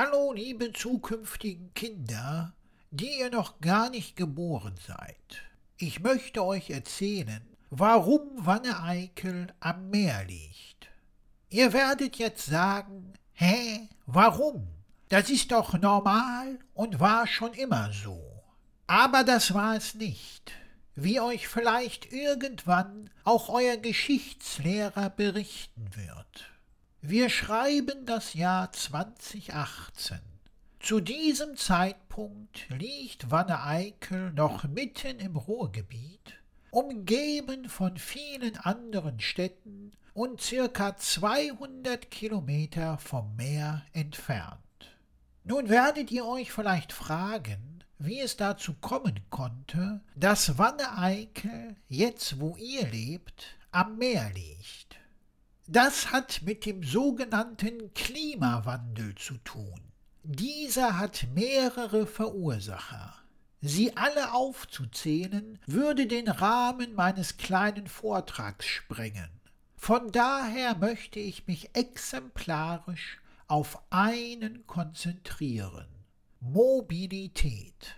Hallo, liebe zukünftigen Kinder, die ihr noch gar nicht geboren seid. Ich möchte euch erzählen, warum Wanne-Eickel am Meer liegt. Ihr werdet jetzt sagen, hä, warum? Das ist doch normal und war schon immer so. Aber das war es nicht, wie euch vielleicht irgendwann auch euer Geschichtslehrer berichten wird. Wir schreiben das Jahr 2018. Zu diesem Zeitpunkt liegt Wanne-Eickel noch mitten im Ruhrgebiet, umgeben von vielen anderen Städten und circa 200 Kilometer vom Meer entfernt. Nun werdet ihr euch vielleicht fragen, wie es dazu kommen konnte, dass Wanne-Eickel, jetzt wo ihr lebt, am Meer liegt. Das hat mit dem sogenannten Klimawandel zu tun. Dieser hat mehrere Verursacher. Sie alle aufzuzählen, würde den Rahmen meines kleinen Vortrags sprengen. Von daher möchte ich mich exemplarisch auf einen konzentrieren. Mobilität.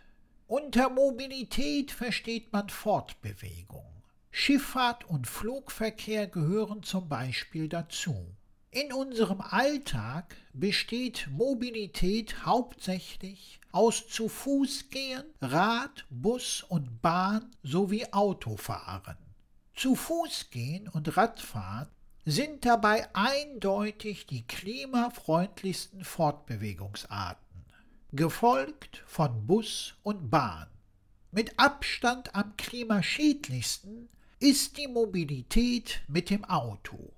Unter Mobilität versteht man Fortbewegung. Schifffahrt und Flugverkehr gehören zum Beispiel dazu. In unserem Alltag besteht Mobilität hauptsächlich aus zu Fuß gehen, Rad, Bus und Bahn sowie Autofahren. Zu Fuß gehen und Radfahren sind dabei eindeutig die klimafreundlichsten Fortbewegungsarten, gefolgt von Bus und Bahn. Mit Abstand am klimaschädlichsten ist die Mobilität mit dem Auto.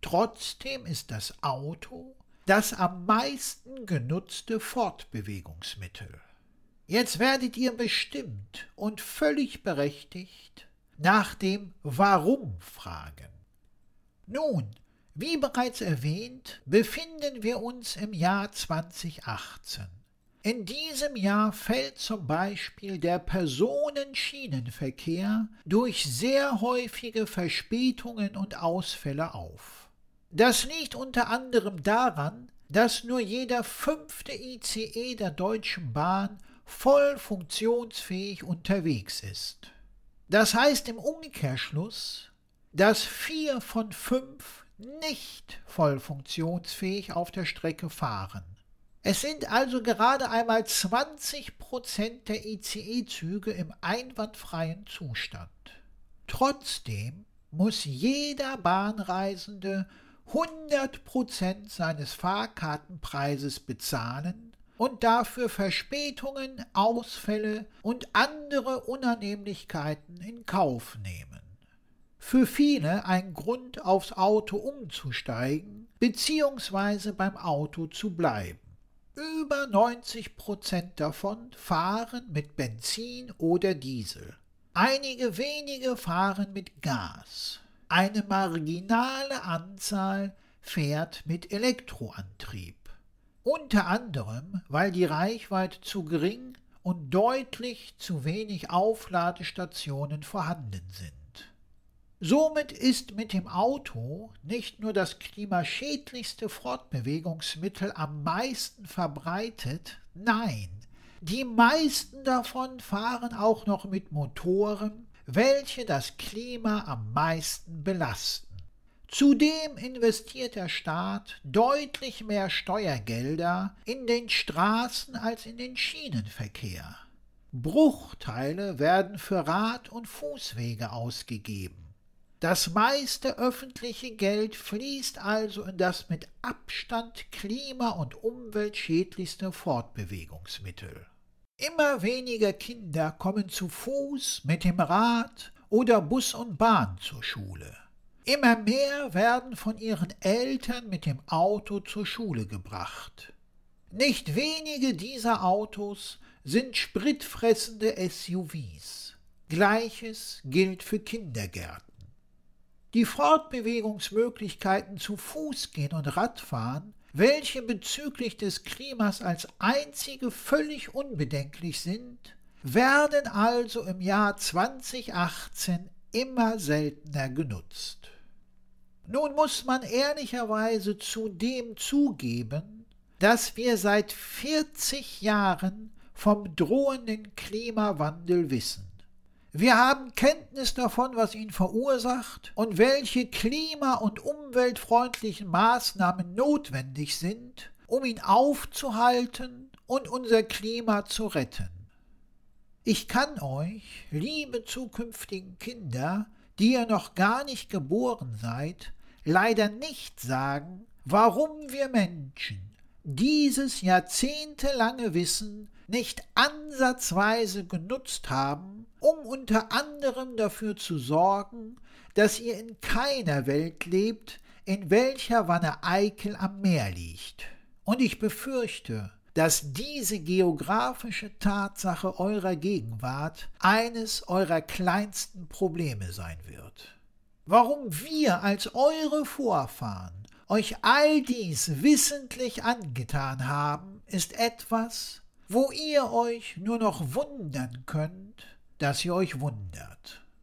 Trotzdem ist das Auto das am meisten genutzte Fortbewegungsmittel. Jetzt werdet ihr bestimmt und völlig berechtigt nach dem Warum fragen. Nun, wie bereits erwähnt, befinden wir uns im Jahr 2018. In diesem Jahr fällt zum Beispiel der Personenschienenverkehr durch sehr häufige Verspätungen und Ausfälle auf. Das liegt unter anderem daran, dass nur jeder fünfte ICE der Deutschen Bahn voll funktionsfähig unterwegs ist. Das heißt im Umkehrschluss, dass vier von fünf nicht voll funktionsfähig auf der Strecke fahren. Es sind also gerade einmal 20 Prozent der ICE-Züge im einwandfreien Zustand. Trotzdem muss jeder Bahnreisende 100 Prozent seines Fahrkartenpreises bezahlen und dafür Verspätungen, Ausfälle und andere Unannehmlichkeiten in Kauf nehmen. Für viele ein Grund, aufs Auto umzusteigen bzw. beim Auto zu bleiben. Über 90 Prozent davon fahren mit Benzin oder Diesel. Einige wenige fahren mit Gas. Eine marginale Anzahl fährt mit Elektroantrieb. Unter anderem, weil die Reichweite zu gering und deutlich zu wenig Aufladestationen vorhanden sind. Somit ist mit dem Auto nicht nur das klimaschädlichste Fortbewegungsmittel am meisten verbreitet, nein, die meisten davon fahren auch noch mit Motoren, welche das Klima am meisten belasten. Zudem investiert der Staat deutlich mehr Steuergelder in den Straßen als in den Schienenverkehr. Bruchteile werden für Rad- und Fußwege ausgegeben. Das meiste öffentliche Geld fließt also in das mit Abstand klima- und umweltschädlichste Fortbewegungsmittel. Immer weniger Kinder kommen zu Fuß, mit dem Rad oder Bus und Bahn zur Schule. Immer mehr werden von ihren Eltern mit dem Auto zur Schule gebracht. Nicht wenige dieser Autos sind spritfressende SUVs. Gleiches gilt für Kindergärten. Die Fortbewegungsmöglichkeiten zu Fuß gehen und Radfahren, welche bezüglich des Klimas als einzige völlig unbedenklich sind, werden also im Jahr 2018 immer seltener genutzt. Nun muss man ehrlicherweise zudem zugeben, dass wir seit 40 Jahren vom drohenden Klimawandel wissen. Wir haben Kenntnis davon, was ihn verursacht und welche klima- und umweltfreundlichen Maßnahmen notwendig sind, um ihn aufzuhalten und unser Klima zu retten. Ich kann euch, liebe zukünftigen Kinder, die ihr noch gar nicht geboren seid, leider nicht sagen, warum wir Menschen dieses jahrzehntelange Wissen nicht ansatzweise genutzt haben, um unter anderem dafür zu sorgen, dass ihr in keiner Welt lebt, in welcher Wanne Eickel am Meer liegt. Und ich befürchte, dass diese geografische Tatsache eurer Gegenwart eines eurer kleinsten Probleme sein wird. Warum wir als eure Vorfahren euch all dies wissentlich angetan haben, ist etwas, wo ihr euch nur noch wundern könnt, dass ihr euch wundert.